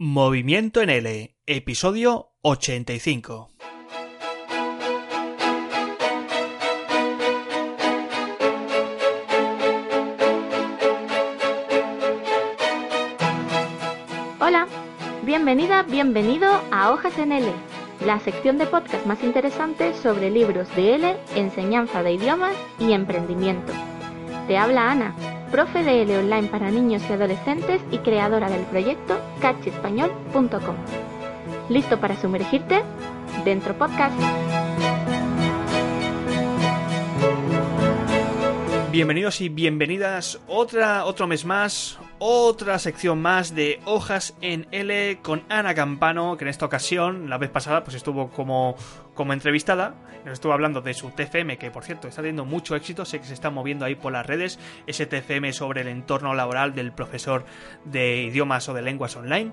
Movimiento en L, episodio 85. Hola, bienvenida, bienvenido a Hojas en L, la sección de podcast más interesante sobre libros de L, enseñanza de idiomas y emprendimiento. Te habla Ana, profe de L online para niños y adolescentes y creadora del proyecto catchespañol.com. ¿Listo para sumergirte? Dentro podcast. Bienvenidos y bienvenidas otra, otro mes más, otra sección más de Hojas en L con Ana Campano, que en esta ocasión, la vez pasada, pues estuvo como, como entrevistada. Nos estuvo hablando de su TFM, que por cierto está teniendo mucho éxito, sé que se está moviendo ahí por las redes, ese TFM sobre el entorno laboral del profesor de idiomas o de lenguas online.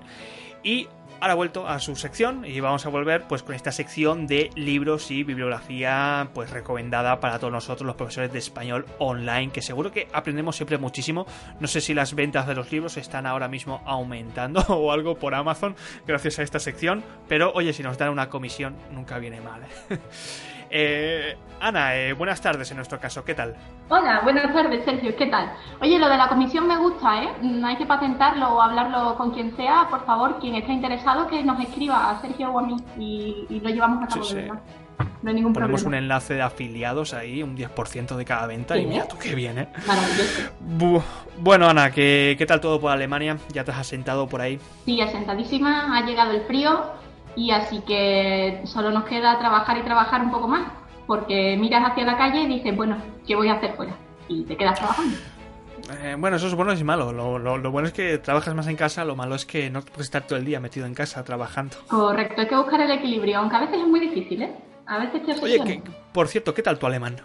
Y ahora vuelto a su sección y vamos a volver pues con esta sección de libros y bibliografía pues recomendada para todos nosotros los profesores de español online que seguro que aprendemos siempre muchísimo no sé si las ventas de los libros están ahora mismo aumentando o algo por Amazon gracias a esta sección pero oye si nos dan una comisión nunca viene mal ¿eh? Eh, Ana, eh, buenas tardes en nuestro caso, ¿qué tal? Hola, buenas tardes, Sergio, ¿qué tal? Oye, lo de la comisión me gusta, ¿eh? Mm, hay que patentarlo o hablarlo con quien sea. Por favor, quien esté interesado, que nos escriba a Sergio o a mí y, lo llevamos a cabo Sí, sí. No hay ningún Ponemos un problema. enlace de afiliados ahí, un 10% de cada venta y Sí. mira tú qué bien, ¿eh? Maravilloso. Bu- bueno, Ana, ¿qué, ¿qué tal todo por Alemania? ¿Ya te has asentado por ahí? Sí, asentadísima, ha llegado el frío y así que solo nos queda trabajar y trabajar un poco más. Porque miras hacia la calle y dices, bueno, ¿qué voy a hacer fuera? Y te quedas trabajando. Eh, bueno, eso es bueno y malo. Lo, lo- lo bueno es que trabajas más en casa, lo malo es que no puedes estar todo el día metido en casa trabajando. Correcto, hay que buscar el equilibrio, aunque a veces es muy difícil, ¿eh? A veces te Oye, que, por cierto, ¿qué tal tu alemán?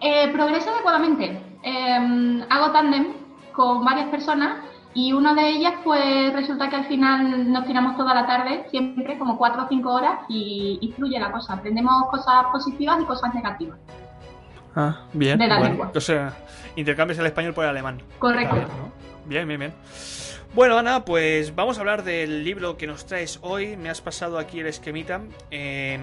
Eh, progreso adecuadamente. Eh, hago tándem con varias personas y una de ellas, pues resulta que al final nos tiramos toda la tarde, siempre como cuatro o cinco horas, y, y fluye la cosa. Aprendemos cosas positivas y cosas negativas. Ah, bien. De la bueno, lengua. O sea, intercambias el español por el alemán. Correcto. Está bien, ¿no? Bien, bien, bien. Bueno, Ana, pues vamos a hablar del libro que nos traes hoy. Me has pasado aquí el esquemita. eh,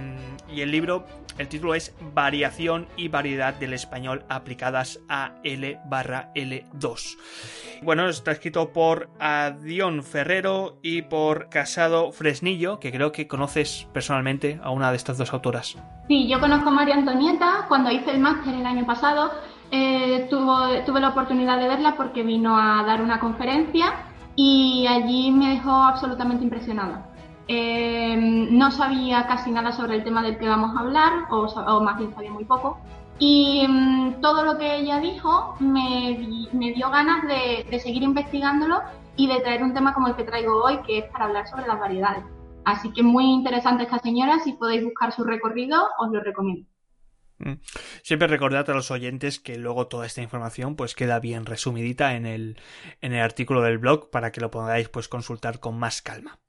y el libro, el título es Variación y variedad del español aplicadas a L barra L2. Bueno, está escrito por Adión Ferrero y por Casado Fresnillo, que creo que conoces personalmente a una de estas dos autoras. Sí, yo conozco a María Antonieta. Cuando hice el máster el año pasado, eh, tuve la oportunidad de verla porque vino a dar una conferencia y allí me dejó absolutamente impresionada. Eh, no sabía casi nada sobre el tema del que vamos a hablar, o, más bien sabía muy poco. Y mm, todo lo que ella dijo me, di- me dio ganas de, de seguir investigándolo y de traer un tema como el que traigo hoy, que es para hablar sobre las variedades. Así que muy interesante esta señora, si podéis buscar su recorrido, os lo recomiendo. Mm. Siempre recordad a los oyentes que luego toda esta información pues queda bien resumidita en el, en el artículo del blog para que lo podáis pues consultar con más calma.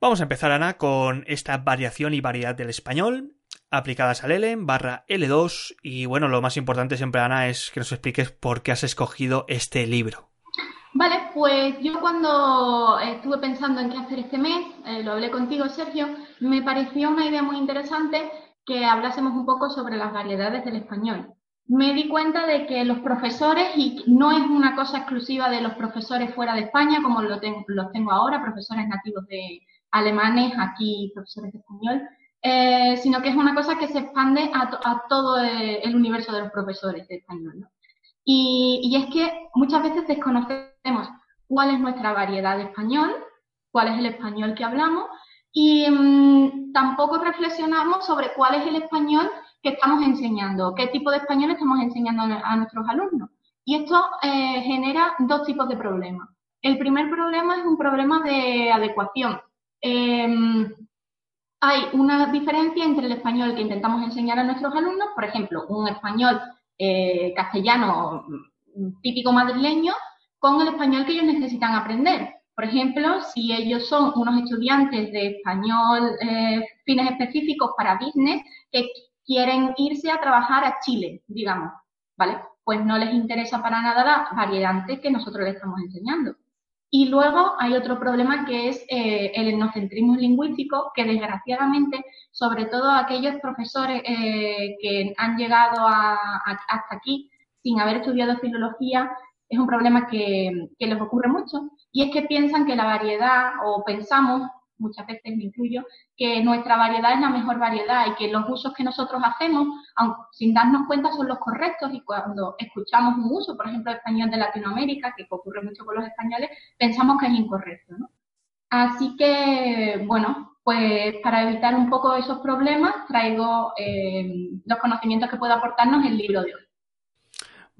Vamos a empezar, Ana, con esta variación y variedad del español aplicadas al L barra L2 y bueno, lo más importante siempre, Ana, es que nos expliques por qué has escogido este libro. Vale, pues yo cuando estuve pensando en qué hacer este mes, eh, lo hablé contigo, Sergio, me pareció una idea muy interesante que hablásemos un poco sobre las variedades del español. Me di cuenta de que los profesores, y no es una cosa exclusiva de los profesores fuera de España, como lo ten- los tengo ahora, profesores nativos de alemanes, aquí profesores de español, eh, sino que es una cosa que se expande a, to- a todo eh, el universo de los profesores de español. ¿no? Y, y es que muchas veces desconocemos cuál es nuestra variedad de español, cuál es el español que hablamos y mm, tampoco reflexionamos sobre cuál es el español que estamos enseñando, qué tipo de español estamos enseñando a, nuestros alumnos. Y esto eh, genera dos tipos de problemas. El primer problema es un problema de adecuación. Em, hay una diferencia entre el español que intentamos enseñar a nuestros alumnos, por ejemplo, un español eh, castellano mm, típico madrileño, con el español que ellos necesitan aprender. Por ejemplo, si ellos son unos estudiantes de español eh, fines específicos para business que quieren irse a trabajar a Chile, digamos, ¿vale? Pues no les interesa para nada la variante que nosotros les estamos enseñando. Y luego hay otro problema que es eh, el etnocentrismo lingüístico, que desgraciadamente, sobre todo aquellos profesores eh, que han llegado hasta aquí sin haber estudiado filología, es un problema que les ocurre mucho. Y es que piensan que la variedad, o pensamos muchas veces me incluyo, que nuestra variedad es la mejor variedad y que los usos que nosotros hacemos, aunque sin darnos cuenta, son los correctos y cuando escuchamos un uso, por ejemplo, español de Latinoamérica, que ocurre mucho con los españoles, pensamos que es incorrecto. ¿no? Así que, bueno, pues para evitar un poco esos problemas, traigo eh, los conocimientos que puede aportarnos el libro de hoy.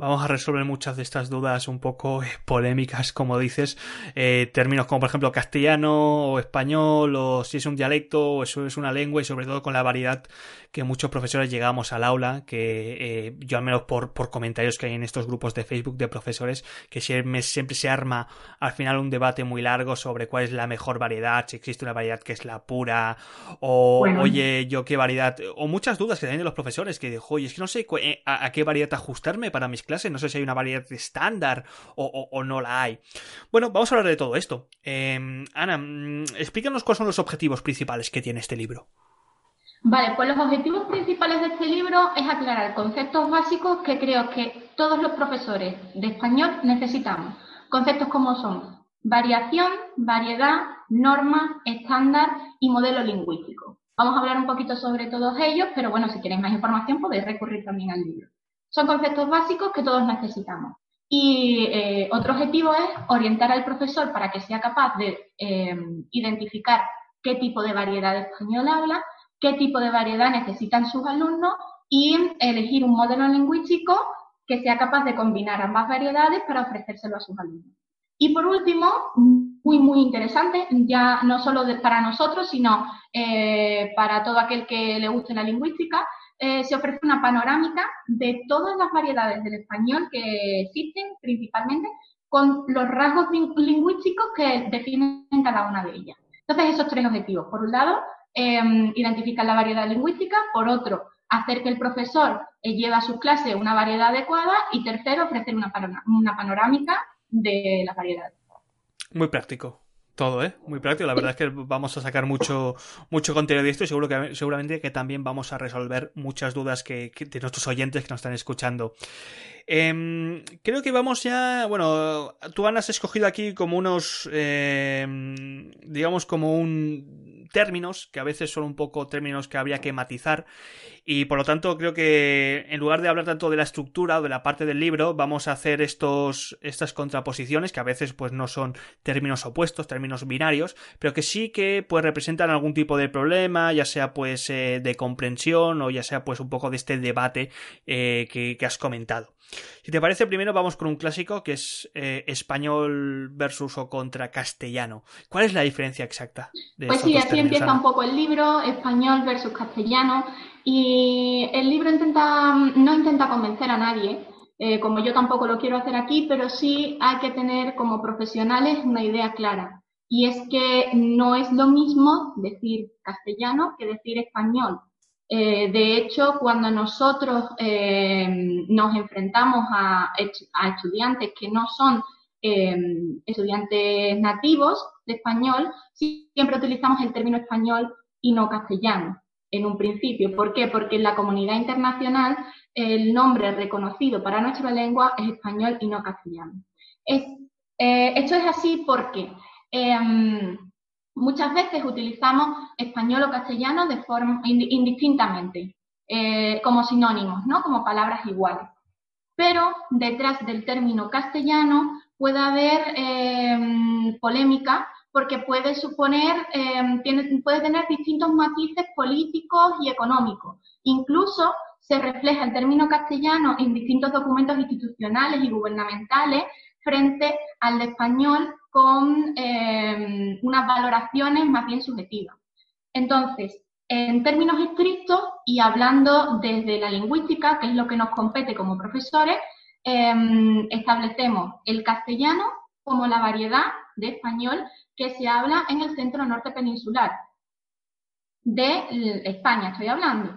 Vamos a resolver muchas de estas dudas un poco eh, polémicas, como dices, eh, términos como por ejemplo castellano o español o si es un dialecto o eso es una lengua y sobre todo con la variedad que muchos profesores llegamos al aula, que eh, yo al menos por, por comentarios que hay en estos grupos de Facebook de profesores, que siempre, siempre se arma al final un debate muy largo sobre cuál es la mejor variedad, si existe una variedad que es la pura, o oye, yo qué variedad, o muchas dudas que tienen de los profesores, que dijo, oye, es que no sé a, a qué variedad ajustarme para mis no sé si hay una variedad estándar o, no la hay. Bueno, vamos a hablar de todo esto. Em, Ana, mm, explícanos cuáles son los objetivos principales que tiene este libro. Vale, pues los objetivos principales de este libro es aclarar conceptos básicos que creo que todos los profesores de español necesitamos. Conceptos como son variación, variedad, norma, estándar y modelo lingüístico. Vamos a hablar un poquito sobre todos ellos, pero bueno, si queréis más información podéis recurrir también al libro. Son conceptos básicos que todos necesitamos. Y eh, otro objetivo es orientar al profesor para que sea capaz de eh, identificar qué tipo de variedad de español habla, qué tipo de variedad necesitan sus alumnos y elegir un modelo lingüístico que sea capaz de combinar ambas variedades para ofrecérselo a sus alumnos. Y por último, muy, muy interesante, ya no solo para nosotros, sino eh, para todo aquel que le guste la lingüística, eh, se ofrece una panorámica de todas las variedades del español que existen principalmente con los rasgos lingüísticos que definen cada una de ellas. Entonces, esos tres objetivos. Por un lado, em, identificar la variedad lingüística. Por otro, hacer que el profesor eh, lleve a sus clases una variedad adecuada. Y tercero, ofrecer una, una panorámica de las variedades. Muy práctico todo, ¿eh? Muy práctico. La verdad es que vamos a sacar mucho, mucho contenido de esto y seguro que, seguramente que también vamos a resolver muchas dudas que, de nuestros oyentes que nos están escuchando. Em, creo que vamos ya. Bueno, tú has escogido aquí como unos. Em, digamos, como un. Términos, que a veces son un poco términos que habría que matizar. Y por lo tanto, creo que en lugar de hablar tanto de la estructura o de la parte del libro, vamos a hacer estos, estas contraposiciones, que a veces pues no son términos opuestos, términos binarios, pero que sí que pues representan algún tipo de problema, ya sea pues eh, de comprensión o ya sea pues un poco de este debate eh, que, has comentado. Si te parece, primero vamos con un clásico que es eh, español versus o contra castellano. ¿Cuál es la diferencia exacta? De pues sí, así empieza un poco el libro, español versus castellano. Y el libro intenta, no intenta convencer a nadie, eh, como yo tampoco lo quiero hacer aquí, pero sí hay que tener como profesionales una idea clara. Y es que no es lo mismo decir castellano que decir español. Eh, de hecho, cuando nosotros eh, nos enfrentamos a, estudiantes que no son estudiantes nativos de español, siempre utilizamos el término español y no castellano en un principio. ¿Por qué? Porque en la comunidad internacional el nombre reconocido para nuestra lengua es español y no castellano. Es, eh, esto es así porque em, muchas veces utilizamos español o castellano de forma indistintamente, eh, como sinónimos, ¿no? como palabras iguales. Pero detrás del término castellano puede haber em, polémica porque puede suponer, em, puede tener distintos matices políticos y económicos. Incluso se refleja el término castellano en distintos documentos institucionales y gubernamentales frente al español con eh, unas valoraciones más bien subjetivas. Entonces, en términos estrictos y hablando desde la lingüística, que es lo que nos compete como profesores, em, establecemos el castellano como la variedad de español que se habla en el centro norte peninsular de España, estoy hablando.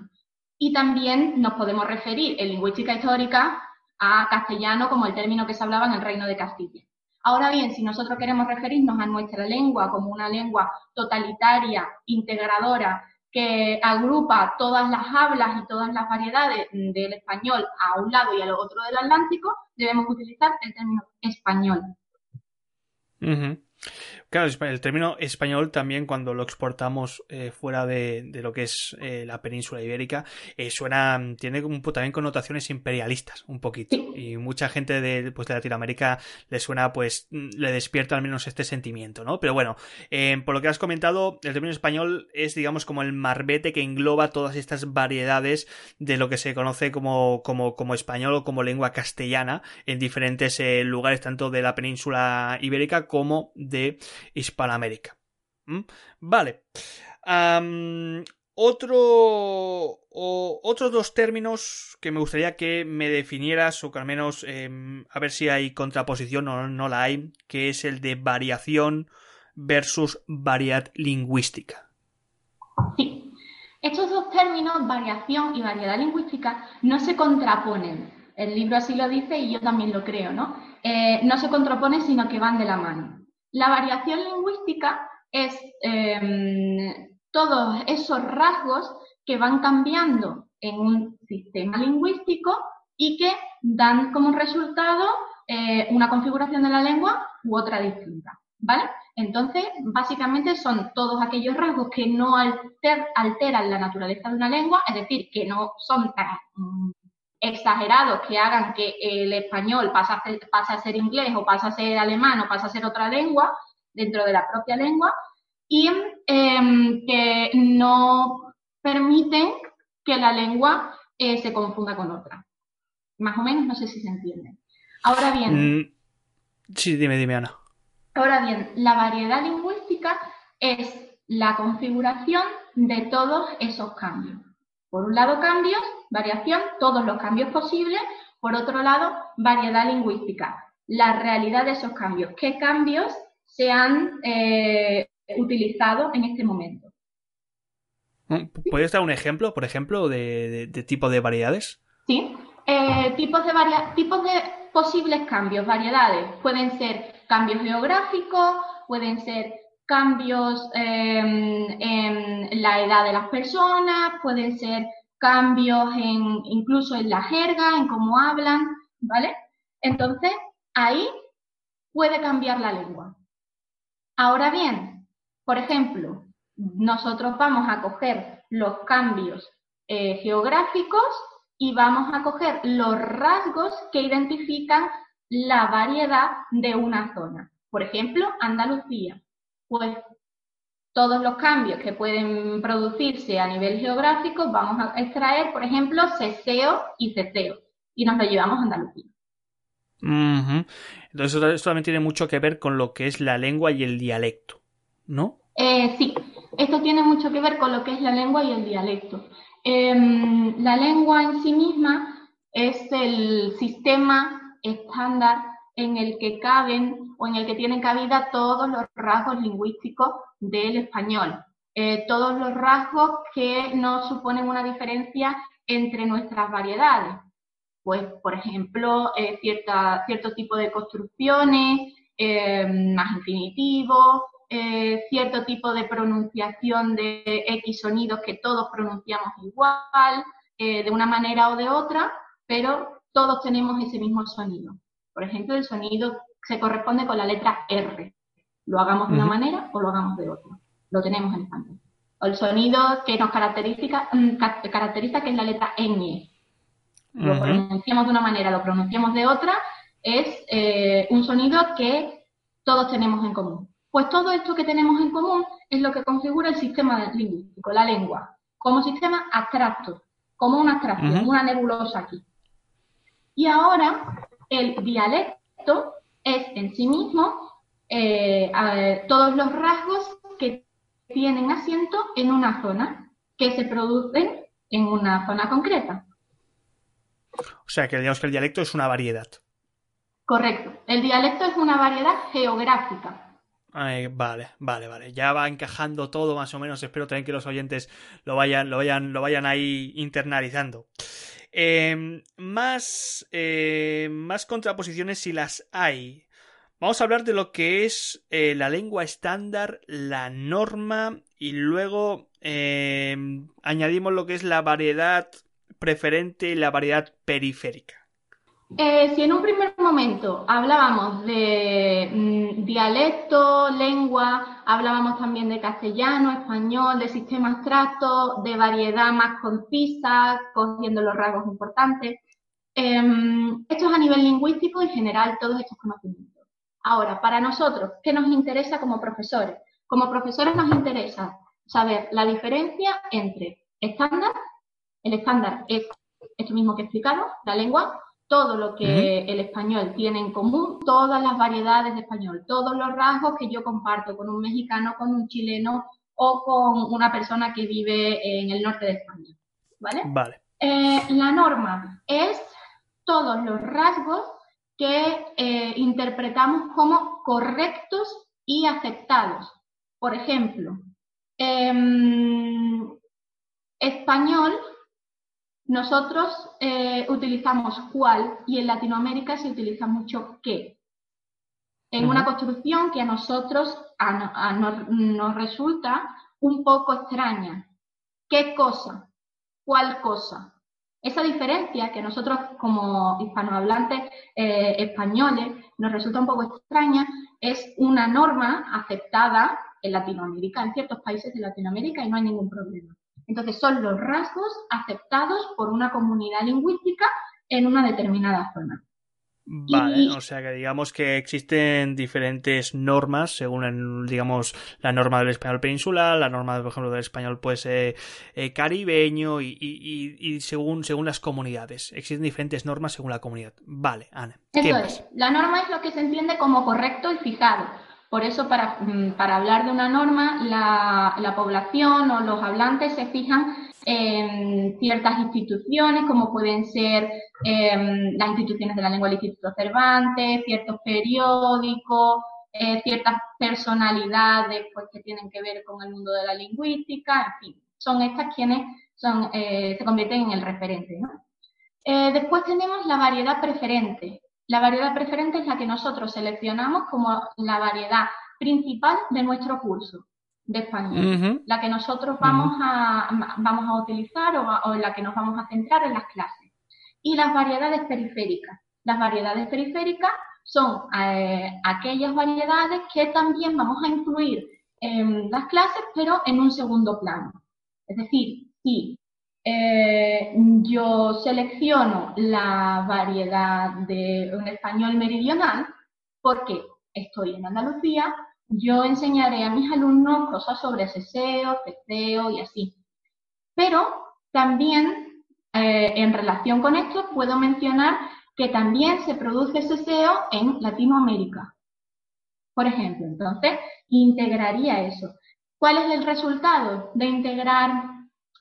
Y también nos podemos referir en lingüística histórica a castellano como el término que se hablaba en el Reino de Castilla. Ahora bien, si nosotros queremos referirnos a nuestra lengua como una lengua totalitaria, integradora, que agrupa todas las hablas y todas las variedades del español a un lado y al otro del Atlántico, debemos utilizar el término español. Claro, el término español también cuando lo exportamos eh, fuera de, lo que es eh, la península ibérica eh, suena, tiene también connotaciones imperialistas un poquito y mucha gente de, pues, de Latinoamérica le suena pues le despierta al menos este sentimiento, ¿no? Pero bueno, por lo que has comentado, el término español es digamos como el marbete que engloba todas estas variedades de lo que se conoce como, como, como español o como lengua castellana en diferentes lugares tanto de la península ibérica como de Hispanoamérica. ¿Mm? Vale. otro. otros dos términos que me gustaría que me definieras, o que al menos em, a ver si hay contraposición o no la hay, que es el de variación versus variedad lingüística. Sí. Estos dos términos, variación y variedad lingüística, no se contraponen. El libro así lo dice y yo también lo creo, ¿no? Eh, no se contraponen, sino que van de la mano. La variación lingüística es em, todos esos rasgos que van cambiando en un sistema lingüístico y que dan como resultado eh, una configuración de la lengua u otra distinta. ¿Vale? Entonces, básicamente son todos aquellos rasgos que no alteran la naturaleza de una lengua, es decir, que no son exagerados que hagan que el español pase a, ser, a ser inglés o pase a ser alemán o pase a ser otra lengua dentro de la propia lengua y em, que no permiten que la lengua eh, se confunda con otra. Más o menos, no sé si se entiende. Ahora bien. Mm, sí, dime, dime, Ana. Ahora bien, la variedad lingüística es la configuración de todos esos cambios. Por un lado, cambios, variación, todos los cambios posibles. Por otro lado, variedad lingüística, la realidad de esos cambios. ¿Qué cambios se han eh, utilizado en este momento? Mm, ¿Puedes dar un ejemplo, por ejemplo, de, tipo de variedades? Sí, eh, tipos, de tipos de posibles cambios, variedades. Pueden ser cambios geográficos, pueden ser cambios em, en la edad de las personas, pueden ser cambios en, incluso en la jerga, en cómo hablan, ¿vale? Entonces, ahí puede cambiar la lengua. Ahora bien, por ejemplo, nosotros vamos a coger los cambios eh, geográficos y vamos a coger los rasgos que identifican la variedad de una zona. Por ejemplo, Andalucía pues todos los cambios que pueden producirse a nivel geográfico, vamos a extraer, por ejemplo, ceseo y ceseo, y nos lo llevamos a Andalucía. Entonces, esto también tiene mucho que ver con lo que es la lengua y el dialecto, ¿no? Eh, sí, esto tiene mucho que ver con lo que es la lengua y el dialecto. Em, la lengua en sí misma es el sistema estándar en el que caben o en el que tienen cabida todos los rasgos lingüísticos del español, eh, todos los rasgos que no suponen una diferencia entre nuestras variedades. Pues, por ejemplo, eh, cierta, cierto tipo de construcciones, eh, más infinitivos, cierto tipo de pronunciación de X sonidos que todos pronunciamos igual, de una manera o de otra, pero todos tenemos ese mismo sonido. Por ejemplo, el sonido se corresponde con la letra R. Lo hagamos de una manera o lo hagamos de otra. Lo tenemos en español. O el sonido que nos caracteriza, mm, caracteriza que es la letra ñ. Lo pronunciamos de una manera, lo pronunciamos de otra, es eh, un sonido que todos tenemos en común. Pues todo esto que tenemos en común es lo que configura el sistema lingüístico, la lengua, como sistema abstracto, como una abstracción, una nebulosa aquí. Y ahora el dialecto es en sí mismo eh, todos los rasgos que tienen asiento en una zona, que se producen en una zona concreta. O sea, que digamos que el dialecto es una variedad. Correcto. El dialecto es una variedad geográfica. vale, vale, vale. Ya va encajando todo más o menos. Espero también que los oyentes lo vayan, lo vayan, lo vayan ahí internalizando. Em, más, eh, más contraposiciones si las hay. Vamos a hablar de lo que es eh, la lengua estándar, la norma y luego em, añadimos lo que es la variedad preferente y la variedad periférica. Eh, si en un primer momento hablábamos de mm, dialecto, lengua, hablábamos también de castellano, español, de sistema abstracto, de variedad más concisa, cogiendo los rasgos importantes. Em, esto es a nivel lingüístico y general todos estos conocimientos. Ahora, para nosotros, ¿qué nos interesa como profesores? Como profesores nos interesa saber la diferencia entre estándar, el estándar es esto mismo que he explicado, la lengua, todo lo que el español tiene en común, todas las variedades de español, todos los rasgos que yo comparto con un mexicano, con un chileno o con una persona que vive en el norte de España. ¿Vale? Vale. Eh, la norma es todos los rasgos que eh, interpretamos como correctos y aceptados. Por ejemplo, em, español nosotros eh, utilizamos cuál y en Latinoamérica se utiliza mucho qué. En una construcción que a nosotros nos resulta un poco extraña. ¿Qué cosa? ¿Cuál cosa? Esa diferencia que a nosotros como hispanohablantes eh, españoles nos resulta un poco extraña es una norma aceptada en Latinoamérica, en ciertos países de Latinoamérica y no hay ningún problema. Entonces son los rasgos aceptados por una comunidad lingüística en una determinada zona. Vale, o sea que digamos que existen diferentes normas según, digamos, la norma del español peninsular, la norma, por ejemplo, del español, pues, eh, eh, caribeño y, según, según las comunidades. Existen diferentes normas según la comunidad. Vale, Ana. Eso es. La norma es lo que se entiende como correcto y fijado. Por eso, para, mm, para hablar de una norma, la, la, población o los hablantes se fijan en ciertas instituciones, como pueden ser em, las instituciones de la lengua del Instituto Cervantes, ciertos periódicos, eh, ciertas personalidades pues, que tienen que ver con el mundo de la lingüística, en fin, son estas quienes eh, se convierten en el referente. Eh, después tenemos la variedad preferente. La variedad preferente es la que nosotros seleccionamos como la variedad principal de nuestro curso de español, la que nosotros vamos, a, vamos a utilizar o, en la que nos vamos a centrar en las clases. Y las variedades periféricas. Las variedades periféricas son eh, aquellas variedades que también vamos a incluir en las clases, pero en un segundo plano. Es decir, si eh, yo selecciono la variedad de un español meridional porque estoy en Andalucía, yo enseñaré a mis alumnos cosas sobre ceseo, ceseo y así. Pero también eh, en relación con esto puedo mencionar que también se produce ceseo en Latinoamérica. Por ejemplo, entonces integraría eso. ¿Cuál es el resultado de integrar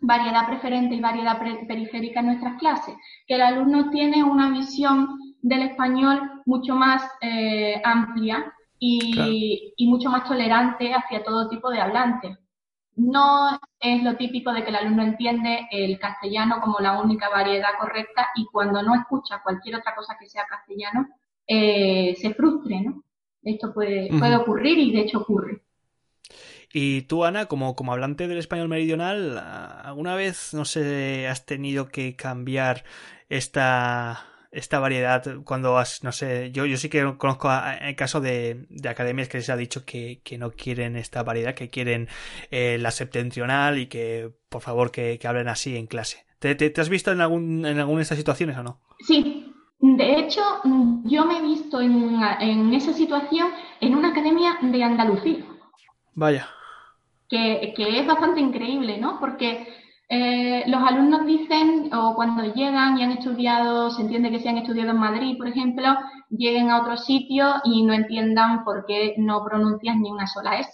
variedad preferente y variedad periférica en nuestras clases, que el alumno tiene una visión del español mucho más eh, amplia y, mucho más tolerante hacia todo tipo de hablantes. No es lo típico de que el alumno entiende el castellano como la única variedad correcta y cuando no escucha cualquier otra cosa que sea castellano, eh, se frustre, ¿no? Esto puede, puede ocurrir y de hecho ocurre. Y tú, Ana, como, como hablante del español meridional, ¿alguna vez, no sé, has tenido que cambiar esta, esta variedad cuando has, no sé, yo, yo sí que conozco el caso de, de, academias que se ha dicho que, que, no quieren esta variedad, que quieren eh, la septentrional y que por favor que, que hablen así en clase. ¿Te, te, has visto en, algún, en alguna de estas situaciones o no? Sí, de hecho yo me he visto en, en esa situación en una academia de Andalucía. Vaya que, es bastante increíble, ¿no? Porque Eh, los alumnos dicen, o cuando llegan y han estudiado, se entiende que se han estudiado en Madrid, por ejemplo, lleguen a otro sitio y no entiendan por qué no pronuncias ni una sola S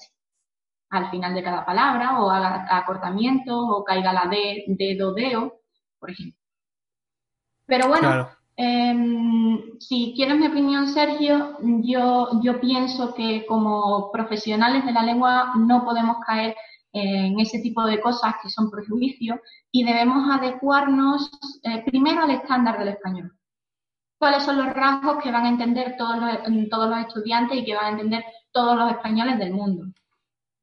al final de cada palabra, o haga acortamiento, o caiga la D, dedo, deo, por ejemplo. Pero bueno, em, si quieres mi opinión, Sergio, yo, yo pienso que como profesionales de la lengua no podemos caer en ese tipo de cosas que son prejuicios y debemos adecuarnos eh, primero al estándar del español. ¿Cuáles son los rasgos que van a entender todos los, todos los estudiantes y que van a entender todos los españoles del mundo?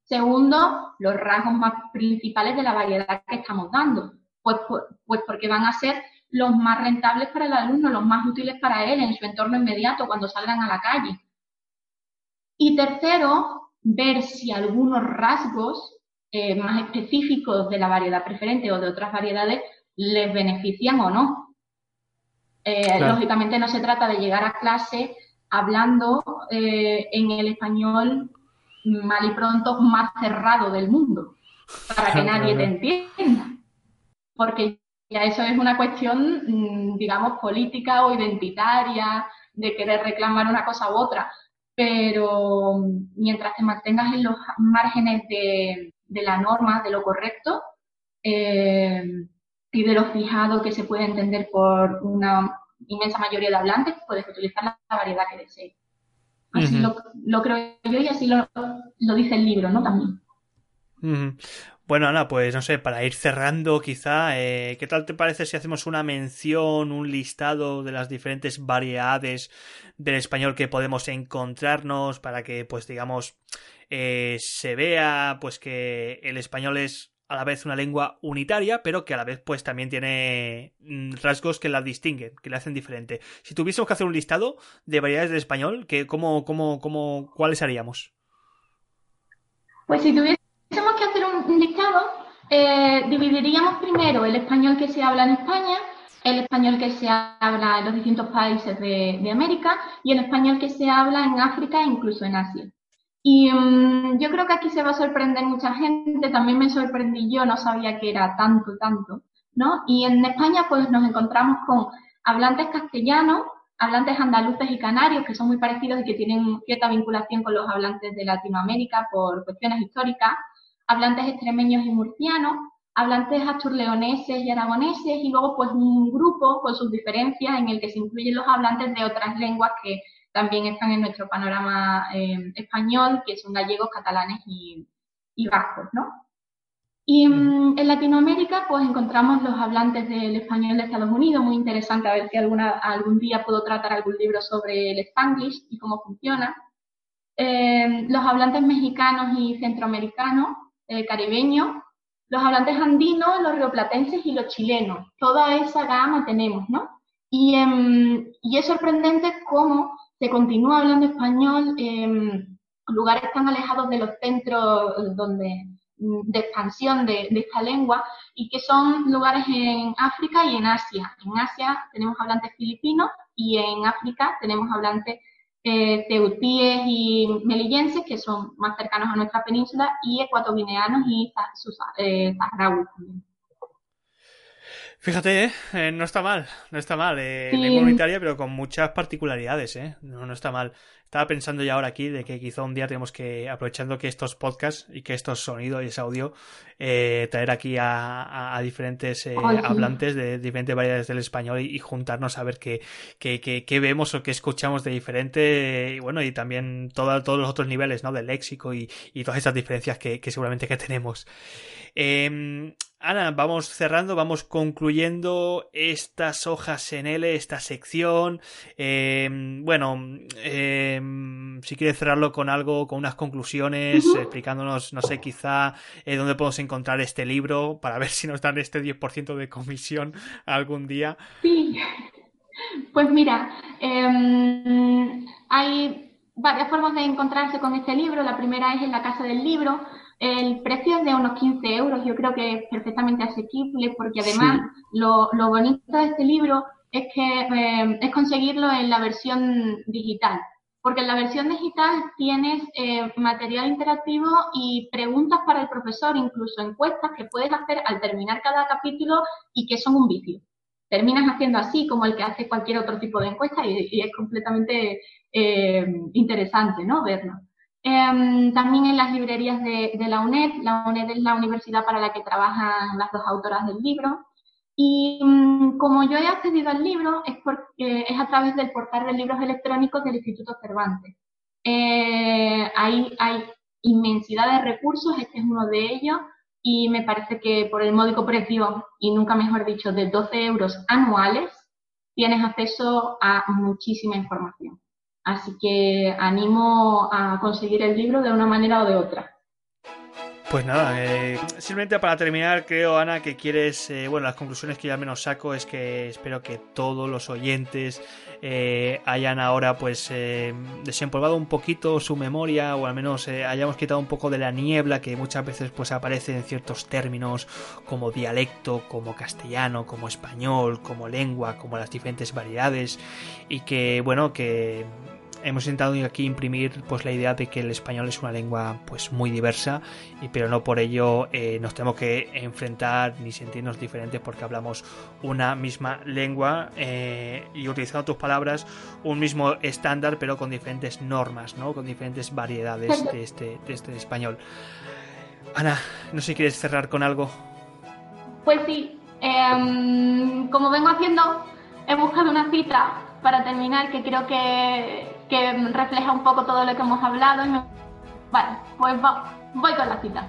Segundo, los rasgos más principales de la variedad que estamos dando, pues, pues, pues porque van a ser los más rentables para el alumno, los más útiles para él en su entorno inmediato cuando salgan a la calle. Y tercero, ver si algunos rasgos eh, más específicos de la variedad preferente o de otras variedades les benefician o no. Eh, lógicamente no se trata de llegar a clase hablando eh, en el español mal y pronto más cerrado del mundo, para que nadie te entienda. Porque eso es una cuestión, mm, digamos, política o identitaria, de querer reclamar una cosa u otra. Pero mientras te mantengas en los márgenes de, de la norma, de lo correcto eh, y de lo fijado que se puede entender por una inmensa mayoría de hablantes, puedes utilizar la variedad que desees. Así lo, creo yo y así lo, dice el libro, ¿no? También. Bueno, Ana, pues no sé, para ir cerrando quizá, eh, ¿qué tal te parece si hacemos una mención, un listado de las diferentes variedades del español que podemos encontrarnos para que, pues digamos, eh, se vea pues que el español es a la vez una lengua unitaria, pero que a la vez pues también tiene mm, rasgos que la distinguen, que la hacen diferente. Si tuviésemos que hacer un listado de variedades del español, ¿qué, cómo, cómo, cómo, ¿cuáles haríamos? Pues si tuviésemos listado, eh, dividiríamos primero el español que se habla en España, el español que se habla en los distintos países de, de América y el español que se habla en África e incluso en Asia. Y mm, yo creo que aquí se va a sorprender mucha gente, también me sorprendí yo, no sabía que era tanto, tanto, ¿no? Y en España pues nos encontramos con hablantes castellanos, hablantes andaluces y canarios, que son muy parecidos y que tienen cierta vinculación con los hablantes de Latinoamérica por cuestiones históricas, hablantes extremeños y murcianos, hablantes asturleoneses y aragoneses, y luego pues un grupo con sus diferencias en el que se incluyen los hablantes de otras lenguas que también están en nuestro panorama eh, español, que son gallegos, catalanes y, vascos, ¿no? Y mm, en Latinoamérica, pues encontramos los hablantes del español de Estados Unidos, muy interesante, a ver si alguna, algún día puedo tratar algún libro sobre el spanglish y cómo funciona. Eh, los hablantes mexicanos y centroamericanos, eh, caribeños, los hablantes andinos, los rioplatenses y los chilenos. Toda esa gama tenemos, ¿no? Y, em, es sorprendente cómo se continúa hablando español en lugares tan alejados de los centros donde de expansión de, esta lengua y que son lugares en África y en Asia. En Asia tenemos hablantes filipinos y en África tenemos hablantes eh, teutíes y melillenses que son más cercanos a nuestra península y ecuatoguineanos y eh, saharauis también. Fíjate, ¿eh? ¿eh? no está mal, no está mal. Eh, Lengua unitaria, pero con muchas particularidades, ¿eh? No, no está mal. Estaba pensando ya ahora aquí de que quizá un día tenemos que, aprovechando que estos podcasts y que estos sonidos y ese audio, eh, traer aquí a, diferentes eh, hablantes de diferentes variedades del español y, juntarnos a ver qué, qué, qué, vemos o qué escuchamos de diferente y bueno, y también todos los otros niveles, ¿no? Del léxico y, y todas esas diferencias que, que seguramente que tenemos. Eh, Ana, vamos cerrando, vamos concluyendo estas hojas en L, esta sección. Eh, bueno, eh, si quieres cerrarlo con algo, con unas conclusiones, explicándonos, no sé, quizá eh, dónde podemos encontrar este libro para ver si nos dan este 10% de comisión algún día. Sí, pues mira, em, hay varias formas de encontrarse con este libro. La primera es en la casa del libro el precio es de unos 15 euros, yo creo que es perfectamente asequible porque además lo, lo, bonito de este libro es que eh, es conseguirlo en la versión digital, porque en la versión digital tienes eh, material interactivo y preguntas para el profesor, incluso encuestas que puedes hacer al terminar cada capítulo y que son un vicio. Terminas haciendo así como el que hace cualquier otro tipo de encuesta y, es completamente eh, interesante ¿no? verlo. Em, también en las librerías de, de, la UNED, la UNED es la universidad para la que trabajan las dos autoras del libro, y mm, como yo he accedido al libro es, porque, es a través del portal de libros electrónicos del Instituto Cervantes. Eh, ahí hay inmensidad de recursos, este es uno de ellos, y me parece que por el módico precio, y nunca mejor dicho, de 12 euros anuales, tienes acceso a muchísima información. Así que animo a conseguir el libro de una manera o de otra. Pues nada, eh, simplemente para terminar, creo, Ana, que quieres, eh, bueno, las conclusiones que yo al menos saco es que espero que todos los oyentes eh, hayan ahora pues desempolvado un poquito su memoria o al menos hayamos quitado un poco de la niebla que muchas veces pues aparece en ciertos términos como dialecto, como castellano, como español, como lengua, como las diferentes variedades y que, bueno, que hemos intentado aquí imprimir pues la idea de que el español es una lengua pues muy diversa y pero no por ello eh, nos tenemos que enfrentar ni sentirnos diferentes porque hablamos una misma lengua eh, y utilizando tus palabras un mismo estándar pero con diferentes normas no con diferentes variedades de este de este español. Ana no sé si quieres cerrar con algo. Pues sí em, como vengo haciendo he buscado una cita para terminar que creo que que refleja un poco todo lo que hemos hablado. Y Vale, pues voy con la cita.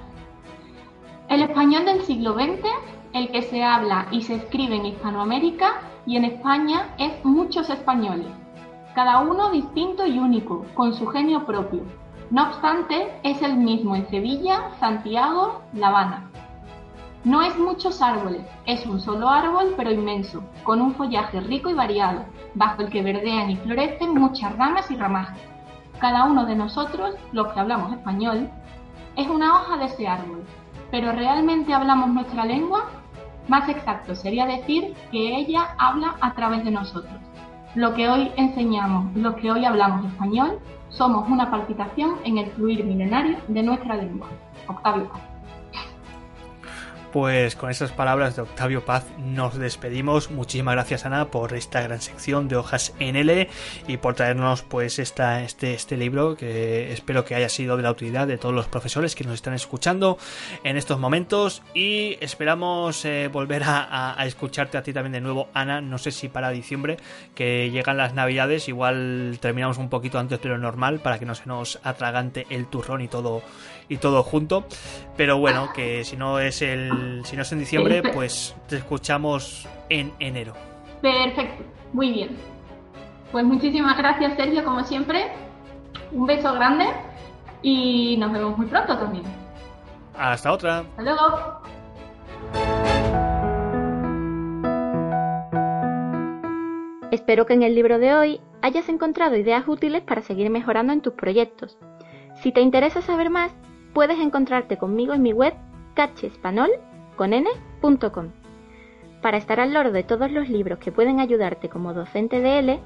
El español del siglo XX, el que se habla y se escribe en Hispanoamérica y en España, es muchos españoles, cada uno distinto y único, con su genio propio. No obstante, es el mismo en Sevilla, Santiago, La Habana. No es muchos árboles, es un solo árbol pero inmenso, con un follaje rico y variado, bajo el que verdean y florecen muchas ramas y ramajes. Cada uno de nosotros, los que hablamos español, es una hoja de ese árbol. ¿Pero realmente hablamos nuestra lengua? Más exacto sería decir que ella habla a través de nosotros. Lo que hoy enseñamos, lo que hoy hablamos español, somos una palpitación en el fluir milenario de nuestra lengua. Octavio pues con esas palabras de Octavio Paz nos despedimos. Muchísimas gracias Ana por esta gran sección de hojas NL y por traernos pues esta, este, este libro que espero que haya sido de la utilidad de todos los profesores que nos están escuchando en estos momentos y esperamos eh, volver a, escucharte a ti también de nuevo Ana, no sé si para diciembre que llegan las navidades, igual terminamos un poquito antes de lo normal para que no se nos atragante el turrón y todo y todo junto. Pero bueno, que si no es el si no es en diciembre, pues te escuchamos en enero. Perfecto, muy bien. Pues muchísimas gracias Sergio, como siempre. Un beso grande y nos vemos muy pronto también. Hasta otra. Hasta luego. Espero que en el libro de hoy hayas encontrado ideas útiles para seguir mejorando en tus proyectos. Si te interesa saber más, puedes encontrarte conmigo en mi web cachespanol.com. Para estar al loro de todos los libros que pueden ayudarte como docente de L,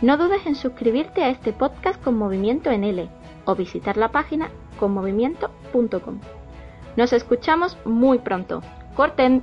no dudes en suscribirte a este podcast con Movimiento en L o visitar la página conmovimiento.com. Nos escuchamos muy pronto. ¡Corten!